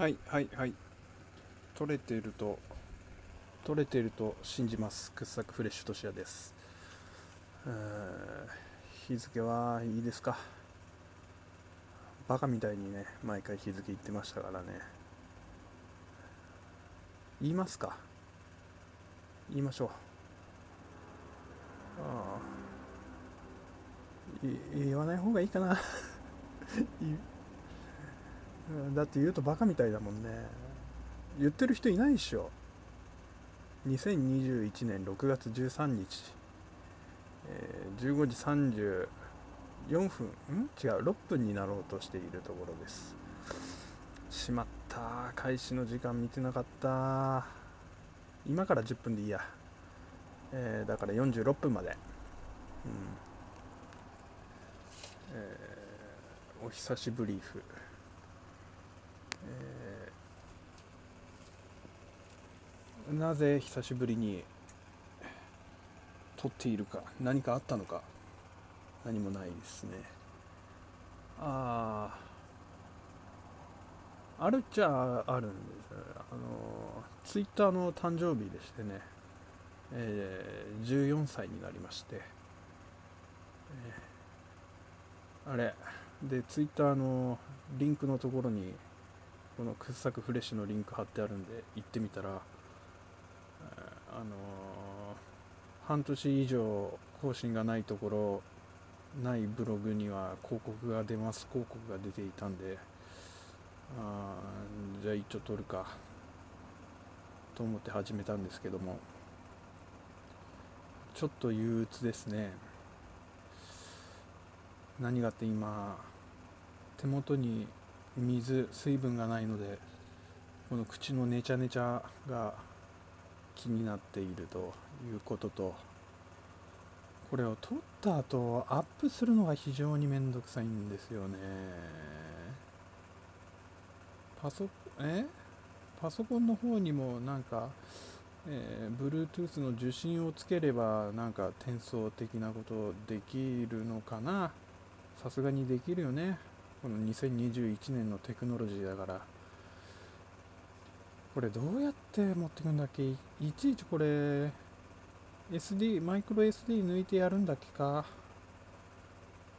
はいはいはい。取れていると取れていると信じます。掘削フレッシュとしやです。日付はいいですか？バカみたいにね毎回日付言ってましたからね。言いますか？言いましょう。ああ。言わない方がいいかな。だって言うとバカみたいだもんね。言ってる人いないでしょ。2021年6月13日、えー、15時34分。ん？違う。6分になろうとしているところです。しまった。開始の時間見てなかった。今から10分でいいや、えー、だから46分まで、うん。えー、お久しぶりふえー、なぜ久しぶりに撮っているか何かあったのか何もないですね。あああるっちゃあるんですあのツイッターの誕生日でしてね、えー、14歳になりまして、えー、あれでツイッターのリンクのところにこの掘削フレッシュのリンク貼ってあるんで行ってみたら、あの、半年以上更新がないところないブログには広告が出ます広告が出ていたんであじゃあ一応撮るかと思って始めたんですけどもちょっと憂鬱ですね。何がって今手元に水水分がないのでこの口のネチャネチャが気になっているということとこれを撮った後アップするのが非常にめんどくさいんですよね。パソえ？パソコンの方にもなんか、えー、Bluetooth の受信をつければなんか転送的なことできるのかな。さすがにできるよね。この2021年のテクノロジーだから。これどうやって持ってくんだっけ？いちいちこれ SD マイクロ SD 抜いてやるんだっけか？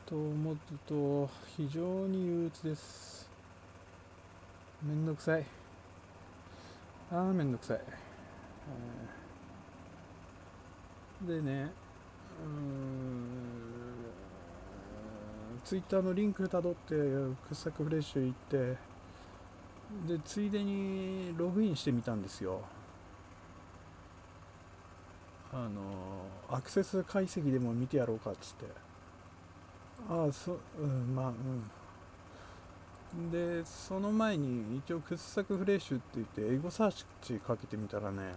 と思うと非常に憂鬱です。めんどくさい。ああめんどくさい、でねうんツイッターのリンクたどって掘削フレッシュ行ってでついでにログインしてみたんですよ。あのアクセス解析でも見てやろうかっつって。ああそうんまあうん。でその前に一応掘削フレッシュって言って英語サーチかけてみたらね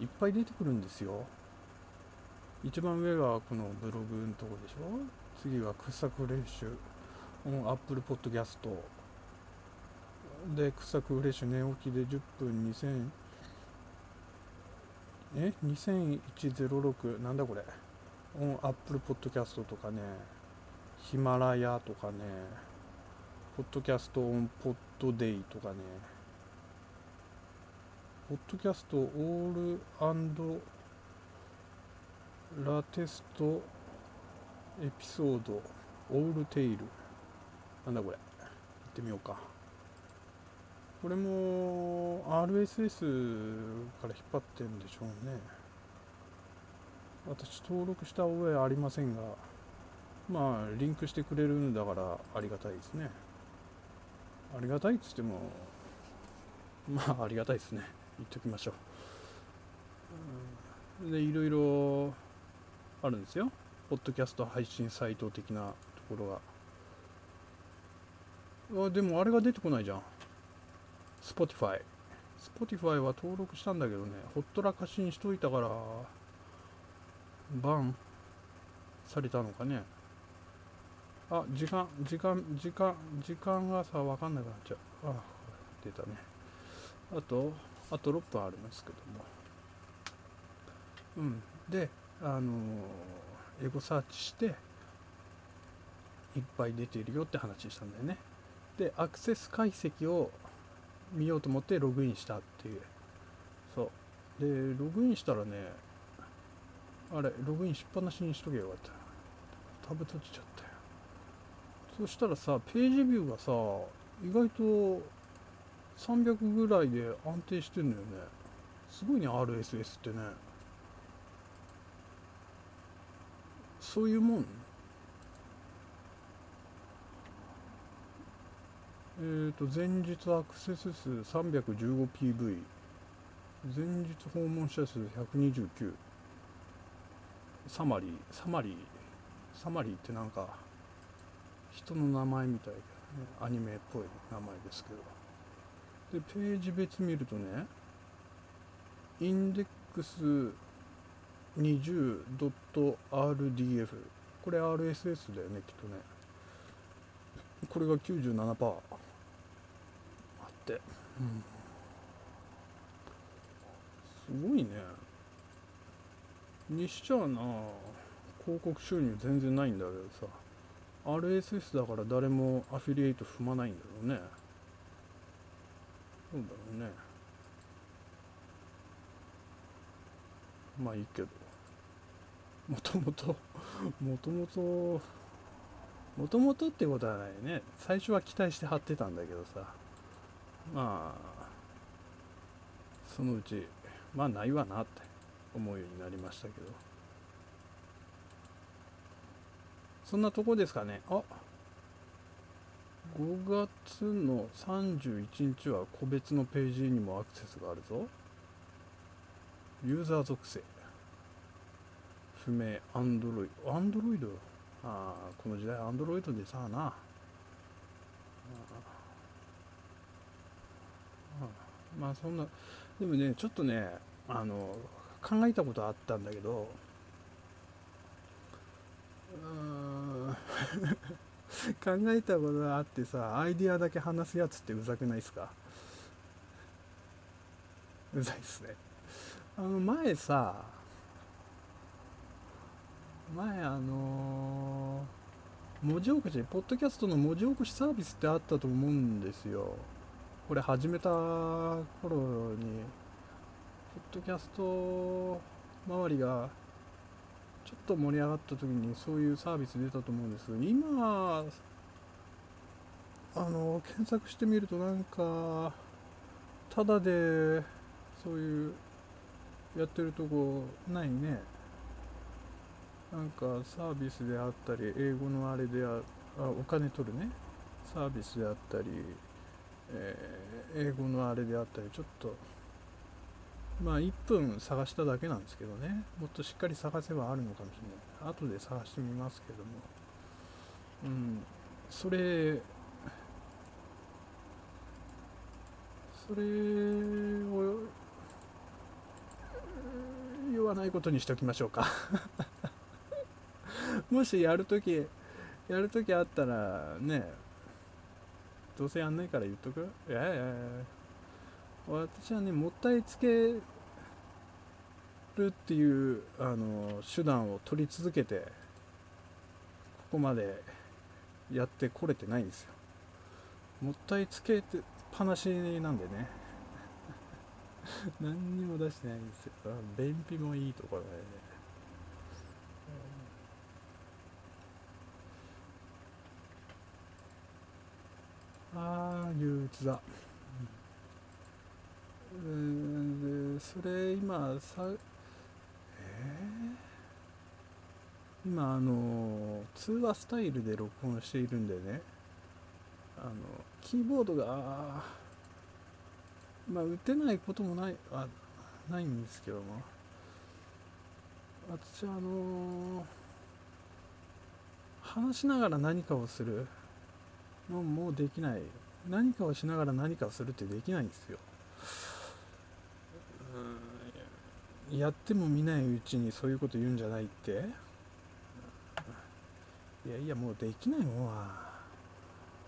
いっぱい出てくるんですよ。一番上がこのブログのとこでしょ？次は掘削フレッシュアップルポッドキャストで掘削フレッシュ寝起きで10分2000え？2106なんだこれ？オンアップルポッドキャストとかね。ヒマラヤとかね。ポッドキャストオンポッドデイとかね。ポッドキャストオールラテストエピソードオールテイルなんだこれ？行ってみようか。これも RSS から引っ張ってるんでしょうね。私登録した覚えありませんがまあリンクしてくれるんだからありがたいですね。ありがたいっつってもまあありがたいですね。言っときましょう。でいろいろあるんですよ。ポッドキャスト配信サイト的なところが。あでもあれが出てこないじゃん。Spotify Spotify は登録したんだけどね。ほっとらかしにしといたからバンされたのかね。あ時間時間時間時間がさ分かんなくなっちゃう。あ出たね。あとあと6分ありますけども。うん。であのエゴサーチしていっぱい出ているよって話したんだよね。でアクセス解析を見ようと思ってログインしたっていう。そう。でログインしたらねあれログインしっぱなしにしとけばよかった。タブ閉じちゃったよ。そしたらさページビューがさ意外と300ぐらいで安定してんだよね。すごいね RSS ってね。そういうもんえ、ー、と前日アクセス数 315PV 前日訪問者数129サマリーサマリーサマリーってなんか人の名前みたいで、ね、アニメっぽい名前ですけど。でページ別見るとねインデックス 20.rdf これ RSS だよねきっとね。これが97%うん。すごいね。にしちゃうな広告収入全然ないんだけどさ。RSS だから誰もアフィリエイト踏まないんだろうね。そうだろうね。まあいいけど。もともと もともともともとってことはないね。最初は期待して貼ってたんだけどさ。まあそのうちまあないわなって思うようになりましたけど。そんなとこですかね。あ5月の31日は個別のページにもアクセスがあるぞ。ユーザー属性。不明アンドロイド。アンドロイド？ああこの時代アンドロイドでさあな。まあそんなでもねちょっとねあの考えたことあったんだけどうん 考えたことがあってさアイディアだけ話すやつってうざくないっすか？うざいっすね。あの前さ前あのー、文字起こしポッドキャストの文字起こしサービスってあったと思うんですよ。これ始めた頃にポッドキャスト周りがちょっと盛り上がった時にそういうサービス出たと思うんですけど今あの検索してみるとなんかただでそういうやってるとこないね。なんかサービスであったり英語のあれでああお金取るね。サービスであったり、えー、英語のあれであったりちょっとまあ1分探しただけなんですけどね。もっとしっかり探せばあるのかもしれない。後で探してみますけども。うん。それそれを言わないことにしておきましょうか。もしやるときやるときあったらねどうせやんないから言っとく？いやいやいや私はねもったいつけるっていうあの手段を取り続けてここまでやってこれてないんですよ。もったいつけてっぱなしなんでね。何にも出してないんですよ。便秘もいいところでねああ憂鬱だ。うん。でそれ今さえー、今あの通話スタイルで録音しているんでね。あのキーボードがまあ打てないこともないあないんですけども。私あの話しながら何かをするのもうできない。何かをしながら何かをするってできないんですよ。やっても見ないうちにそういうこと言うんじゃないって。いやいやもうできないもんは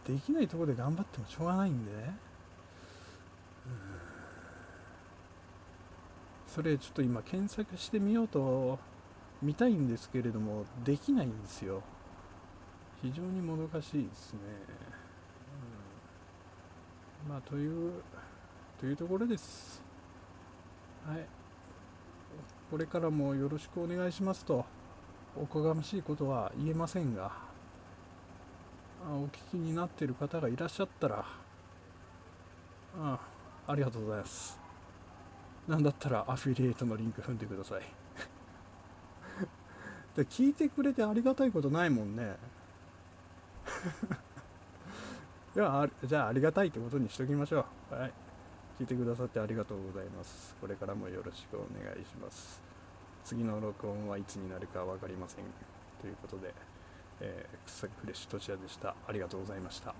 できないとこで頑張ってもしょうがないんで。それちょっと今検索してみようと見たいんですけれどもできないんですよ。非常にもどかしいですね、まあというというところです。はい。これからもよろしくお願いしますとおこがましいことは言えませんがお聞きになっている方がいらっしゃったらあありがとうございます。なんだったらアフィリエイトのリンク踏んでください。で聞いてくれてありがたいことないもんね。ではじゃあありがたいってことにしときましょう。はい。聞いてくださってありがとうございます。これからもよろしくお願いします。次の録音はいつになるか分かりません。ということで、えー、草フレッシュとしやでした。ありがとうございました。